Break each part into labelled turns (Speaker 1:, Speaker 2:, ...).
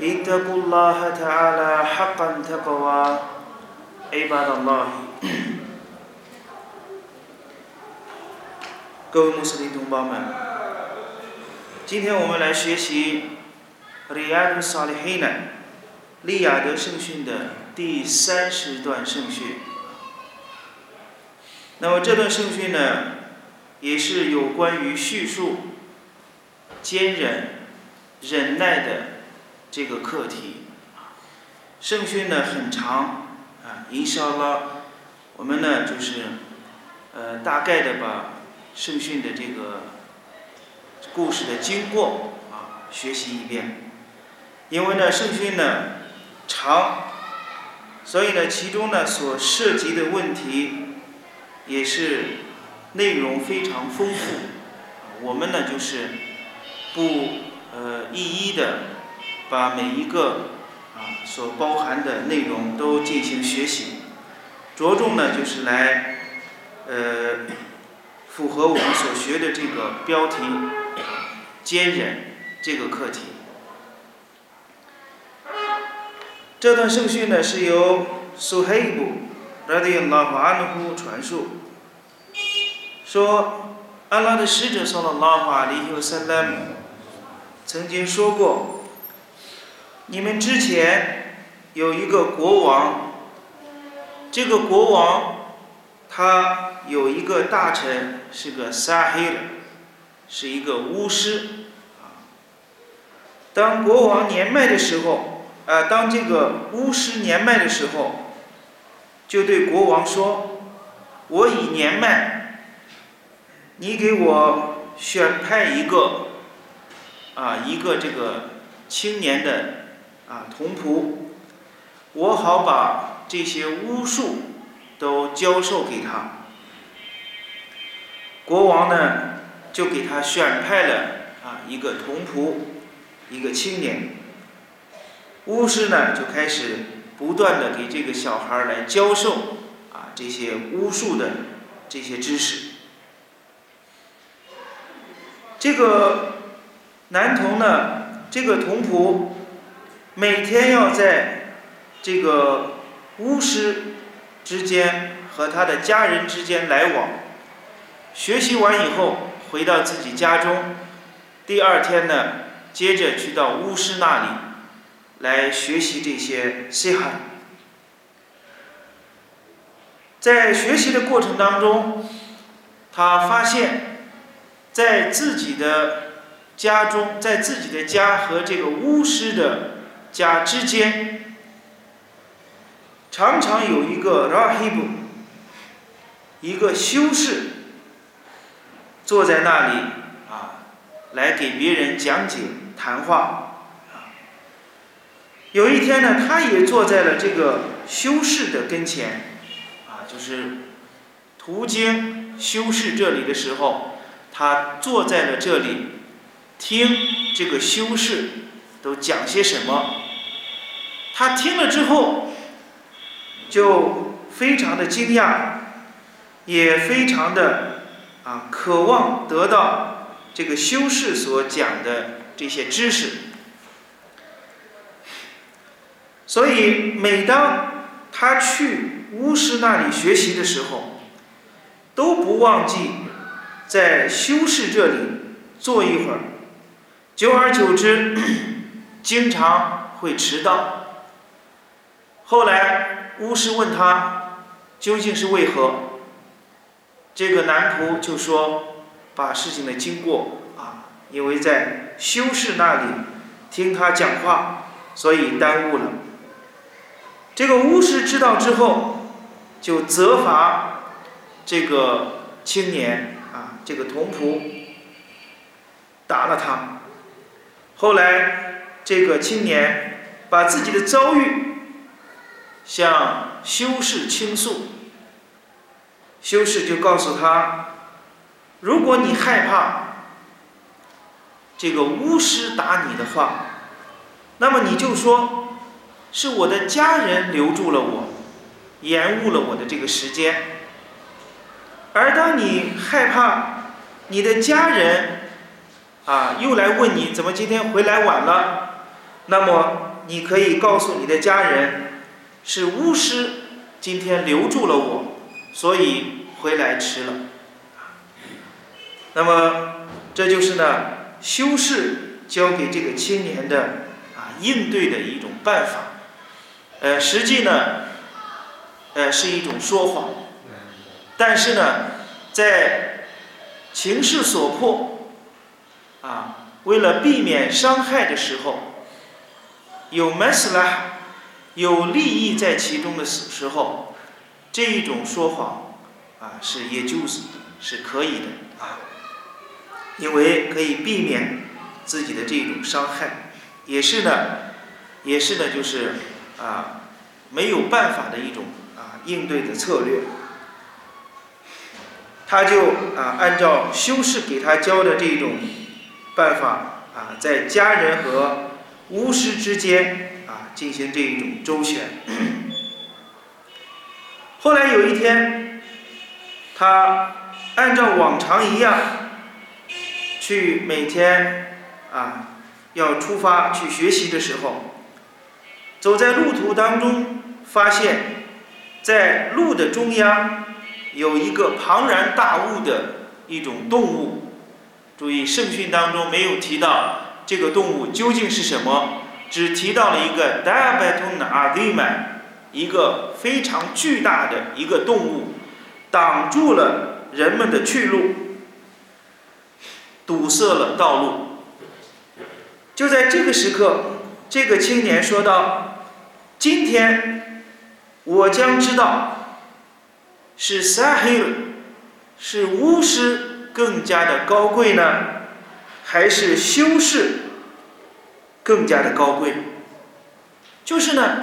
Speaker 1: اتقوا الله تعالى حقا تقوى عباد الله 各位穆斯林同胞们，今天我们来学习《里亚德·萨利黑奈利雅得圣训》的第三十段圣训。那么这段圣训呢，也是有关于叙述坚忍、忍耐的 这个课题。圣训呢很长啊，伊沙拉，我们呢就是呃大概的把。圣训的这个故事的经过啊，学习一遍。因为呢，圣训呢长，所以呢，其中呢所涉及的问题也是内容非常丰富。我们呢就是不呃一一的把每一个啊所包含的内容都进行学习，着重呢就是来呃。符合我们所学的这个标题“坚忍”这个课题。这段圣训呢是由苏黑布拉迪拉法安努传述，说安拉的使者说了拉法里尤塞拉姆曾经说过：“你们之前有一个国王，这个国王他。”有一个大臣是个撒黑了，是一个巫师。当国王年迈的时候，呃，当这个巫师年迈的时候，就对国王说：“我已年迈，你给我选派一个，啊，一个这个青年的啊童仆，我好把这些巫术都教授给他。”国王呢，就给他选派了啊一个童仆，一个青年。巫师呢就开始不断的给这个小孩来教授啊这些巫术的这些知识。这个男童呢，这个童仆每天要在这个巫师之间和他的家人之间来往。学习完以后，回到自己家中，第二天呢，接着去到巫师那里，来学习这些西汉。在学习的过程当中，他发现，在自己的家中，在自己的家和这个巫师的家之间，常常有一个 rahib，一个修士。坐在那里啊，来给别人讲解谈话啊。有一天呢，他也坐在了这个修士的跟前啊，就是途经修士这里的时候，他坐在了这里，听这个修士都讲些什么。他听了之后，就非常的惊讶，也非常的。啊，渴望得到这个修士所讲的这些知识，所以每当他去巫师那里学习的时候，都不忘记在修士这里坐一会儿。久而久之，经常会迟到。后来巫师问他究竟是为何？这个男仆就说：“把事情的经过啊，因为在修士那里听他讲话，所以耽误了。”这个巫师知道之后，就责罚这个青年啊，这个童仆打了他。后来，这个青年把自己的遭遇向修士倾诉。修士就告诉他：“如果你害怕这个巫师打你的话，那么你就说是我的家人留住了我，延误了我的这个时间。而当你害怕你的家人啊又来问你怎么今天回来晚了，那么你可以告诉你的家人，是巫师今天留住了我。”所以回来迟了。那么这就是呢，修士教给这个青年的啊应对的一种办法。呃，实际呢，呃是一种说谎。但是呢，在情势所迫啊，为了避免伤害的时候，有 masla，有利益在其中的时时候。这一种说谎，啊，是也就是是可以的啊，因为可以避免自己的这种伤害，也是呢，也是呢，就是啊，没有办法的一种啊应对的策略。他就啊按照修士给他教的这种办法啊，在家人和巫师之间进行这一种周旋。后来有一天，他按照往常一样，去每天啊要出发去学习的时候，走在路途当中，发现，在路的中央有一个庞然大物的一种动物。注意，圣训当中没有提到这个动物究竟是什么，只提到了一个 d a b a t u n a d i m a 一个非常巨大的一个动物，挡住了人们的去路，堵塞了道路。就在这个时刻，这个青年说道：“今天我将知道，是撒黑尔，是巫师更加的高贵呢，还是修士更加的高贵？就是呢。”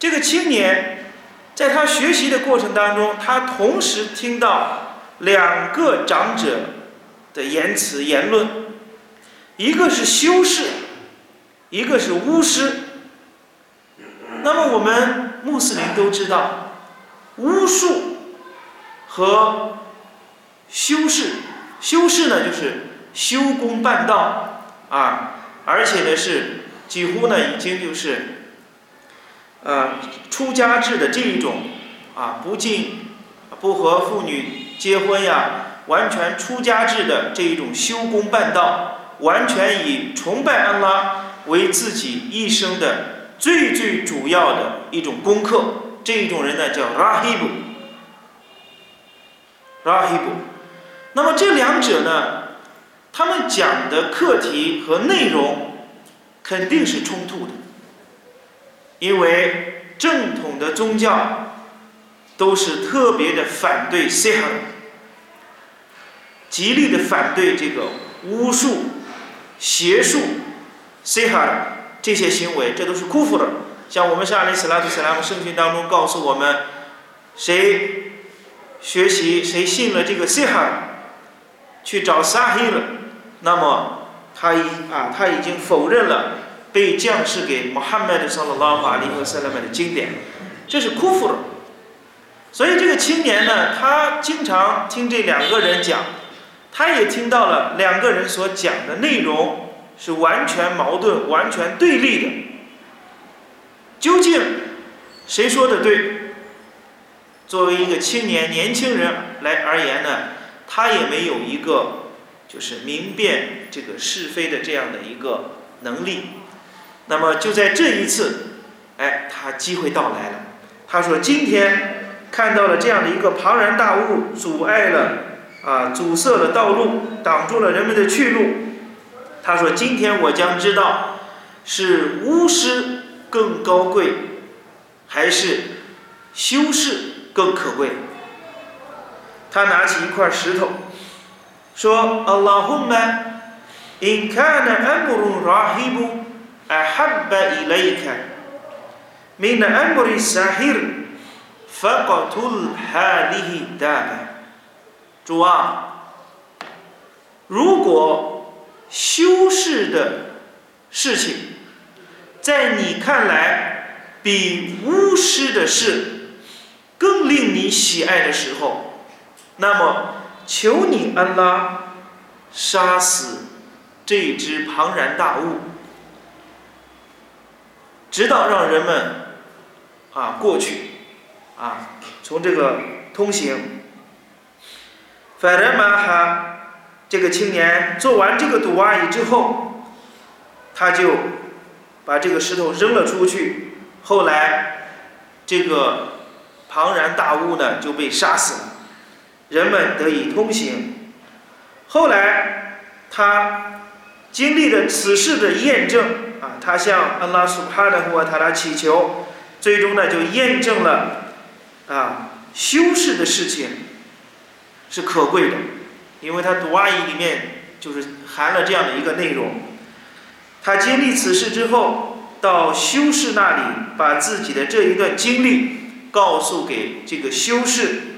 Speaker 1: 这个青年，在他学习的过程当中，他同时听到两个长者的言辞言论，一个是修士，一个是巫师。那么我们穆斯林都知道，巫术和修士，修士呢就是修功办道啊，而且呢是几乎呢已经就是。呃，出家制的这一种啊，不进、不和妇女结婚呀，完全出家制的这一种修功办道，完全以崇拜安拉为自己一生的最最主要的一种功课。这一种人呢，叫拉希布。拉希布。那么这两者呢，他们讲的课题和内容肯定是冲突的。因为正统的宗教都是特别的反对西哈极力的反对这个巫术、邪术、西哈这些行为，这都是库夫的。像我们上里斯拉图斯拉姆圣训当中告诉我们，谁学习谁信了这个西哈去找撒黑了，那么他已啊他已经否认了。被降世给穆罕默德上了拉法利和塞拉曼的经典，这是库夫尔。所以这个青年呢，他经常听这两个人讲，他也听到了两个人所讲的内容是完全矛盾、完全对立的。究竟谁说的对？作为一个青年、年轻人来而言呢，他也没有一个就是明辨这个是非的这样的一个能力。那么就在这一次，哎，他机会到来了。他说：“今天看到了这样的一个庞然大物，阻碍了啊，阻塞了道路，挡住了人们的去路。”他说：“今天我将知道，是巫师更高贵，还是修士更可贵。”他拿起一块石头，说：“Allahumma in kana amru rahibu ahabba ilayka min amri sahir faqatul hadhihi dabba。”主啊，如果修饰的事情在你看来比巫师的事更令你喜爱的时候，那么。求你安拉杀死这只庞然大物，直到让人们啊过去啊从这个通行。反正嘛哈，这个青年做完这个赌阿姨之后，他就把这个石头扔了出去。后来，这个庞然大物呢就被杀死了，人们得以通行。后来，他经历了此事的验证啊，他向安拉苏哈的和塔拉祈求，最终呢就验证了啊修饰的事情。是可贵的，因为他读阿姨里面就是含了这样的一个内容。他经历此事之后，到修士那里，把自己的这一段经历告诉给这个修士。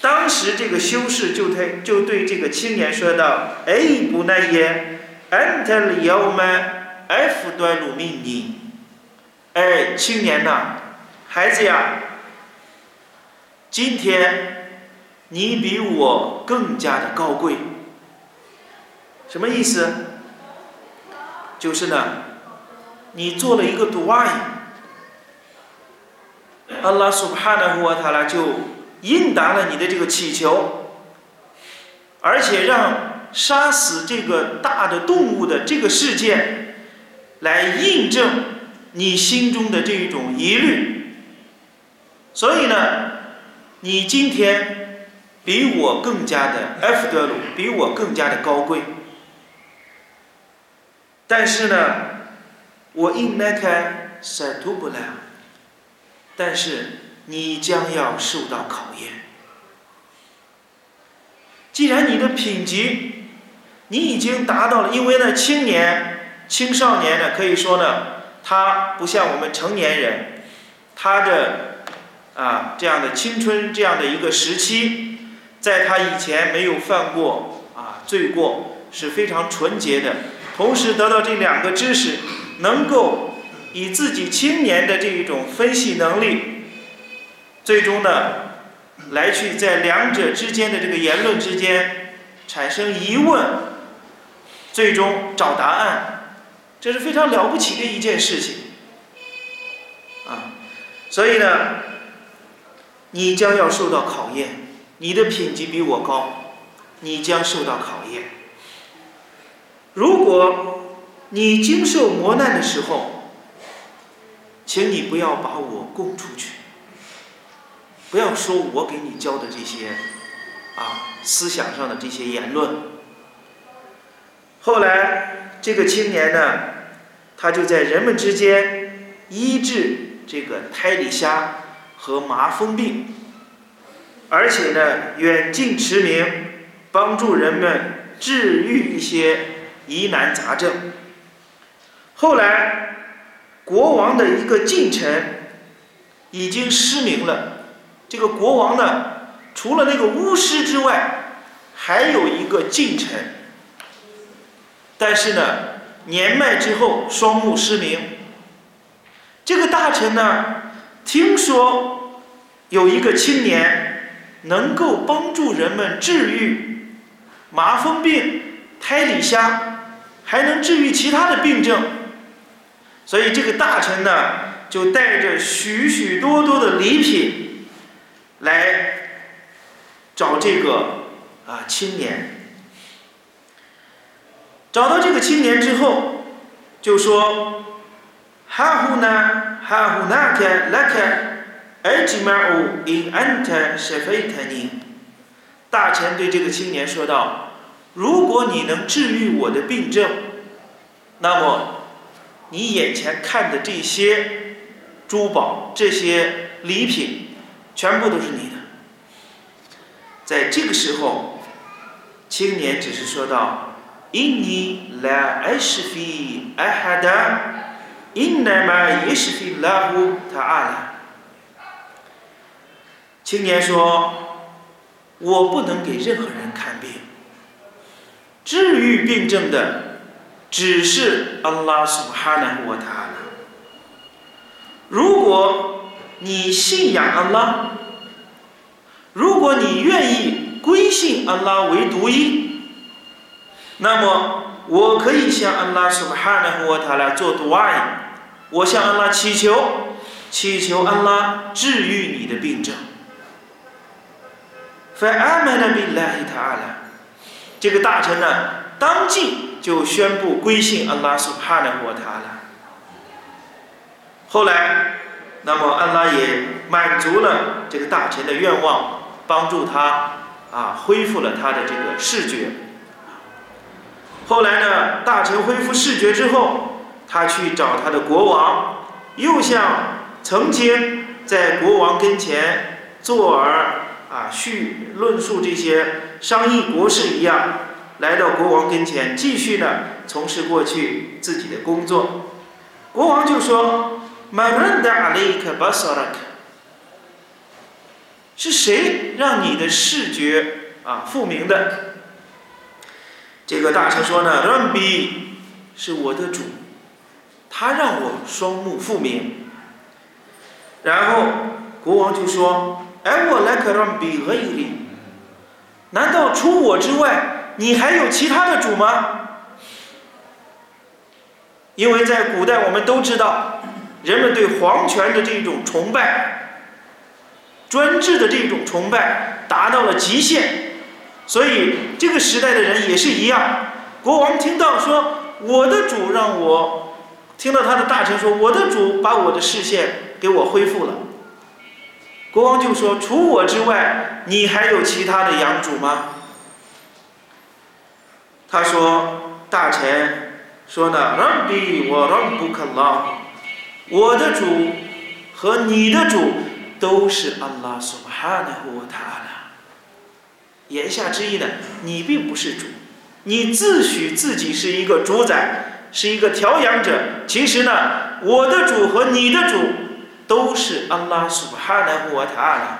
Speaker 1: 当时这个修士就对就对这个青年说道：“哎，不奈耶，安特里要么艾弗端鲁命你。哎，青年呐，孩子呀，今天。”你比我更加的高贵，什么意思？就是呢，你做了一个独爱，阿拉苏哈纳胡瓦塔拉就应答了你的这个祈求，而且让杀死这个大的动物的这个事件，来印证你心中的这一种疑虑。所以呢，你今天。比我更加的埃弗德鲁，比我更加的高贵。但是呢，我应该开塞图布莱，但是你将要受到考验。既然你的品级，你已经达到了，因为呢，青年、青少年呢，可以说呢，他不像我们成年人，他的啊这样的青春这样的一个时期。在他以前没有犯过啊罪过，是非常纯洁的。同时得到这两个知识，能够以自己青年的这一种分析能力，最终呢，来去在两者之间的这个言论之间产生疑问，最终找答案，这是非常了不起的一件事情啊。所以呢，你将要受到考验。你的品级比我高，你将受到考验。如果你经受磨难的时候，请你不要把我供出去，不要说我给你教的这些啊思想上的这些言论。后来这个青年呢，他就在人们之间医治这个胎里虾和麻风病。而且呢，远近驰名，帮助人们治愈一些疑难杂症。后来，国王的一个近臣已经失明了。这个国王呢，除了那个巫师之外，还有一个近臣。但是呢，年迈之后，双目失明。这个大臣呢，听说有一个青年。能够帮助人们治愈麻风病、胎里虾，还能治愈其他的病症，所以这个大臣呢，就带着许许多多的礼品来找这个啊青年。找到这个青年之后，就说：“哈胡呢？哈胡那克那克。”埃吉玛乌因安特舍菲特尼，大臣对这个青年说道：“如果你能治愈我的病症，那么你眼前看的这些珠宝、这些礼品，全部都是你的。在这个时候，青年只是说道：“Inni la ashfi ahada, inna ma yashfi lahu taala。”青年说：“我不能给任何人看病，治愈病症的只是 Allah subhanahu wa taala。如果你信仰安拉，如果你愿意归信安拉为独一，那么我可以向安拉苏哈纳沃塔拉做独爱，我向安拉祈求，祈求安拉治愈你的病症。”法阿曼的比拉伊塔阿拉，这个大臣呢，当即就宣布归信安拉苏哈纳沃塔拉。后来，那么安拉也满足了这个大臣的愿望，帮助他啊恢复了他的这个视觉。后来呢，大臣恢复视觉之后，他去找他的国王，又像曾经在国王跟前坐而。啊，叙论述这些商议国事一样，来到国王跟前，继续呢从事过去自己的工作。国王就说：“马伦达阿雷克巴萨拉克，是谁让你的视觉啊复明的？”这个大臣说呢：“，Rambi 是我的主，他让我双目复明。”然后国王就说。哎，我来可让比俄伊利，难道除我之外，你还有其他的主吗？因为在古代，我们都知道，人们对皇权的这种崇拜、专制的这种崇拜达到了极限，所以这个时代的人也是一样。国王听到说我的主让我，听到他的大臣说我的主把我的视线给我恢复了。国王就说：“除我之外，你还有其他的养主吗？”他说：“大臣说呢，让比我让不肯拉，我的主和你的主都是安拉苏哈纳胡塔拉。言下之意呢，你并不是主，你自诩自己是一个主宰，是一个调养者。其实呢，我的主和你的主。”都是安拉苏哈纳胡塔拉。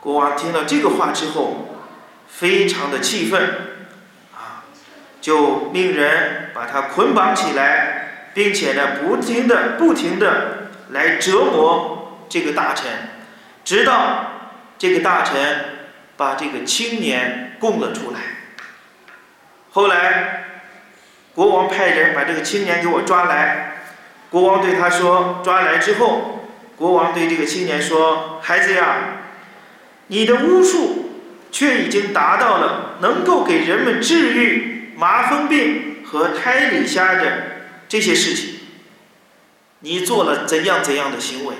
Speaker 1: 国王听到这个话之后，非常的气愤，啊，就命人把他捆绑起来，并且呢，不停的、不停的来折磨这个大臣，直到这个大臣把这个青年供了出来。后来，国王派人把这个青年给我抓来。国王对他说：“抓来之后，国王对这个青年说：‘孩子呀，你的巫术却已经达到了能够给人们治愈麻风病和胎里瞎的这些事情。你做了怎样怎样的行为？’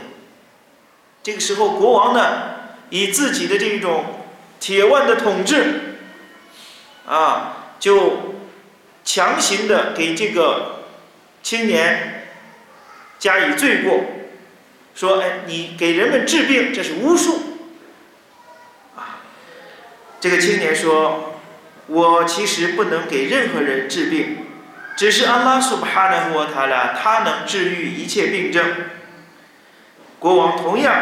Speaker 1: 这个时候，国王呢，以自己的这种铁腕的统治，啊，就强行的给这个青年。”加以罪过，说：“哎，你给人们治病，这是巫术。”啊，这个青年说：“我其实不能给任何人治病，只是阿拉苏巴哈纳沃塔拉，他能治愈一切病症。”国王同样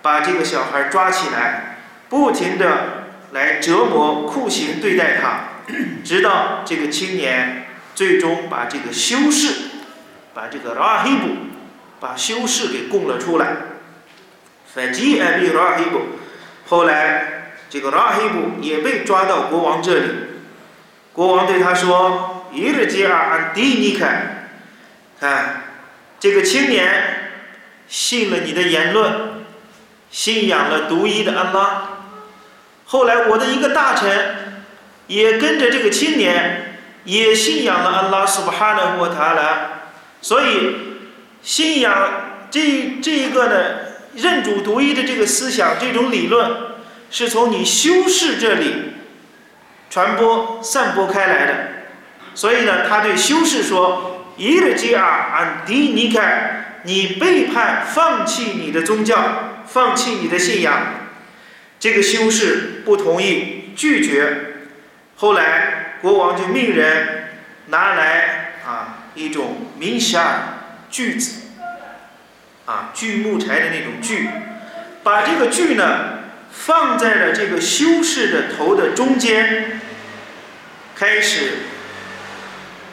Speaker 1: 把这个小孩抓起来，不停的来折磨、酷刑对待他，直到这个青年最终把这个修士。把这个拉黑布，把修士给供了出来。反击艾比拉黑布，后来这个拉黑布也被抓到国王这里。国王对他说：“伊日吉尔安迪尼凯，看这个青年信了你的言论，信仰了独一的安拉。后来我的一个大臣也跟着这个青年，也信仰了安拉苏巴哈纳沃塔拉。”所以，信仰这这一个呢，认主独一的这个思想，这种理论，是从你修士这里传播、散播开来的。所以呢，他对修士说：“伊勒吉尔安迪尼凯，你背叛、放弃你的宗教，放弃你的信仰。”这个修士不同意，拒绝。后来，国王就命人拿来啊。一种明沙锯子，啊，锯木柴的那种锯，把这个锯呢放在了这个修士的头的中间，开始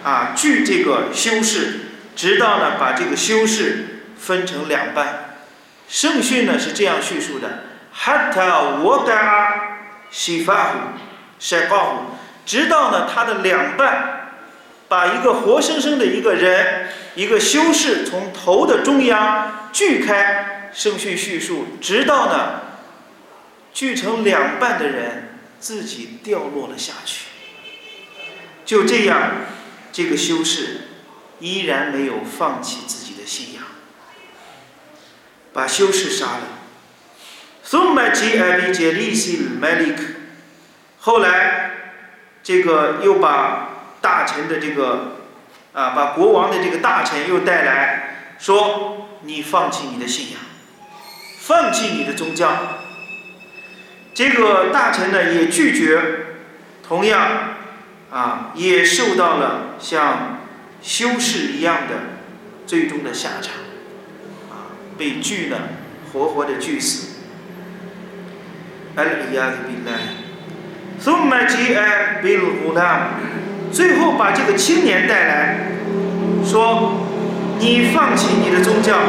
Speaker 1: 啊锯这个修士，直到呢把这个修士分成两半。圣训呢是这样叙述的：“hatta wada shifahu s h i f a h 直到呢他的两半。把一个活生生的一个人，一个修士从头的中央锯开，圣训叙述，直到呢锯成两半的人自己掉落了下去。就这样，这个修士依然没有放弃自己的信仰，把修士杀了。后来这个又把。大臣的这个啊，把国王的这个大臣又带来说：“你放弃你的信仰，放弃你的宗教。”这个大臣呢也拒绝，同样啊也受到了像修士一样的最终的下场，啊被锯了活活的锯死。最后把这个青年带来，说：“你放弃你的宗教，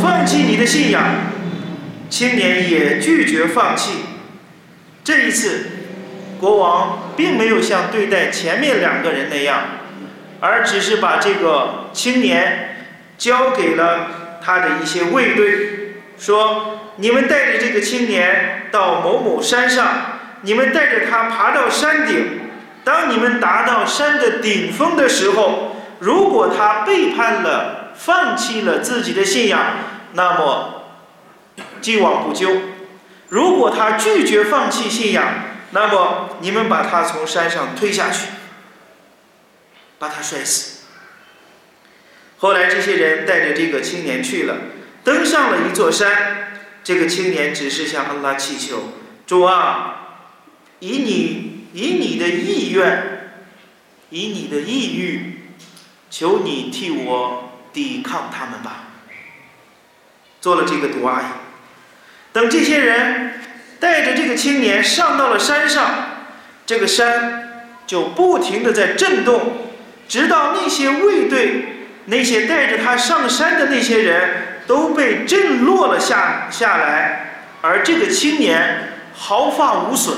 Speaker 1: 放弃你的信仰。”青年也拒绝放弃。这一次，国王并没有像对待前面两个人那样，而只是把这个青年交给了他的一些卫队，说：“你们带着这个青年到某某山上，你们带着他爬到山顶。”当你们达到山的顶峰的时候，如果他背叛了、放弃了自己的信仰，那么既往不咎；如果他拒绝放弃信仰，那么你们把他从山上推下去，把他摔死。后来这些人带着这个青年去了，登上了一座山。这个青年只是向安拉祈求：“主啊，以你。”以你的意愿，以你的意欲，求你替我抵抗他们吧。做了这个毒阿姨，等这些人带着这个青年上到了山上，这个山就不停的在震动，直到那些卫队、那些带着他上山的那些人都被震落了下下来，而这个青年毫发无损。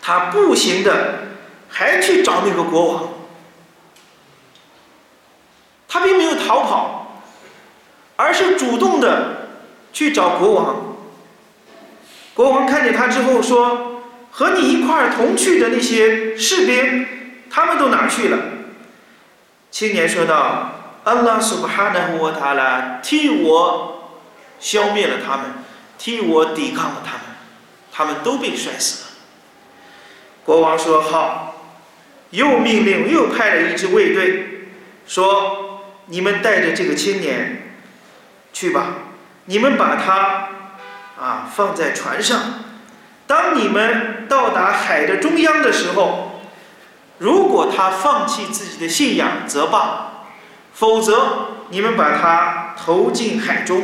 Speaker 1: 他步行的，还去找那个国王。他并没有逃跑，而是主动的去找国王。国王看见他之后说：“和你一块儿同去的那些士兵，他们都哪去了？”青年说道：“安拉苏巴哈纳胡塔拉替我消灭了他们，替我抵抗了他们，他们都被摔死了。”国王说：“好。”又命令，又派了一支卫队，说：“你们带着这个青年去吧，你们把他啊放在船上。当你们到达海的中央的时候，如果他放弃自己的信仰，则罢；否则，你们把他投进海中。”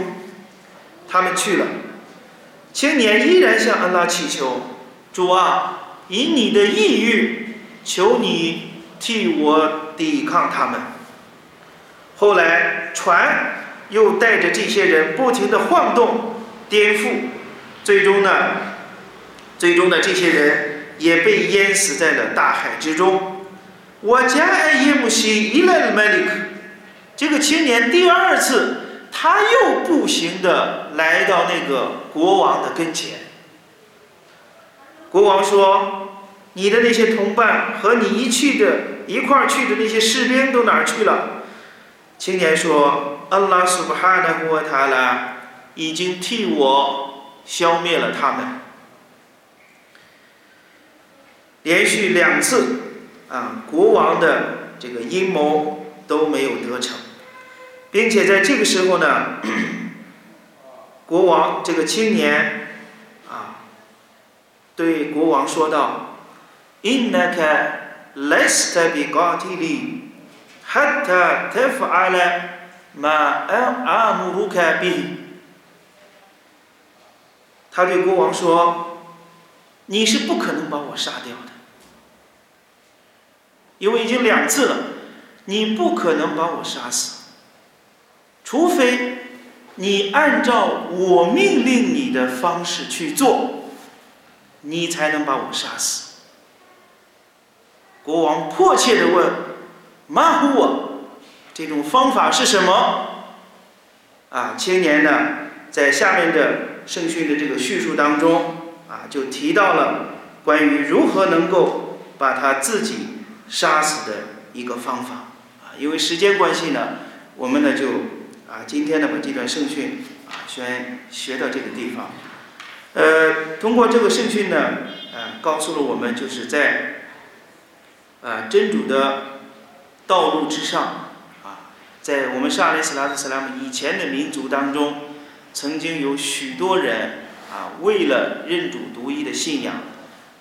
Speaker 1: 他们去了，青年依然向安拉祈求：“主啊！”以你的意欲，求你替我抵抗他们。后来船又带着这些人不停的晃动、颠覆，最终呢，最终呢，这些人也被淹死在了大海之中。我家爱耶姆西伊莱麦利克，这个青年第二次，他又步行的来到那个国王的跟前。国王说：“你的那些同伴和你一去的一块儿去的那些士兵都哪儿去了？”青年说：“阿拉苏巴哈纳胡塔拉已经替我消灭了他们。”连续两次啊，国王的这个阴谋都没有得逞，并且在这个时候呢，国王这个青年。对国王说道：“Innaka lesta biqatili حتى تفعل ما آمرك به。 他对国王说：“你是不可能把我杀掉的，因为已经两次了，你不可能把我杀死，除非你按照我命令你的方式去做，你才能把我杀死。”国王迫切地问：“马虎我，这种方法是什么？”啊，青年呢，在下面的圣训的这个叙述当中，啊，就提到了关于如何能够把他自己杀死的一个方法。啊，因为时间关系呢，我们呢就啊，今天呢把这段圣训啊先学到这个地方。呃，通过这个圣训呢，呃，告诉了我们就是在。啊，真主的道路之上，啊，在我们沙利斯拉特斯拉姆以前的民族当中，曾经有许多人啊，为了认主独一的信仰，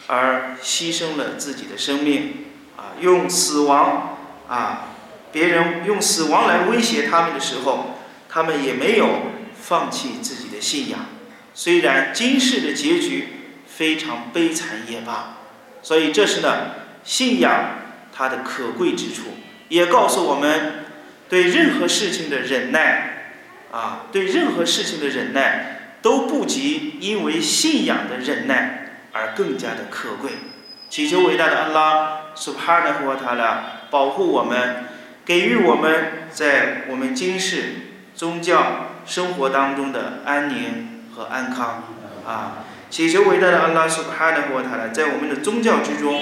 Speaker 1: 而牺牲了自己的生命，啊，用死亡啊，别人用死亡来威胁他们的时候，他们也没有放弃自己的信仰。虽然今世的结局非常悲惨也罢，所以这是呢。信仰它的可贵之处，也告诉我们，对任何事情的忍耐，啊，对任何事情的忍耐都不及因为信仰的忍耐而更加的可贵。祈求伟大的安拉，Subhanahu wa Taala 保护我们，给予我们在我们今世宗教生活当中的安宁和安康。啊，祈求伟大的安拉，Subhanahu wa Taala 在我们的宗教之中。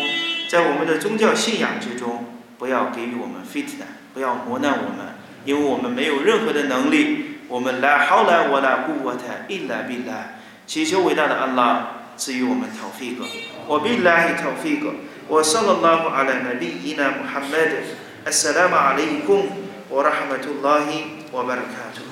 Speaker 1: 在我们的宗教信仰之中，不要给予我们 fitna，不要磨难我们，因为我们没有任何的能力。我们来好来我来顾我台一来必来，祈求伟大的安拉赐予我们 tawfiq。我必来 tawfiq。我 sallallahu ala nabiyyina Muhammad。Assalamu alaikum wa rahmatullahi wa barakatuh。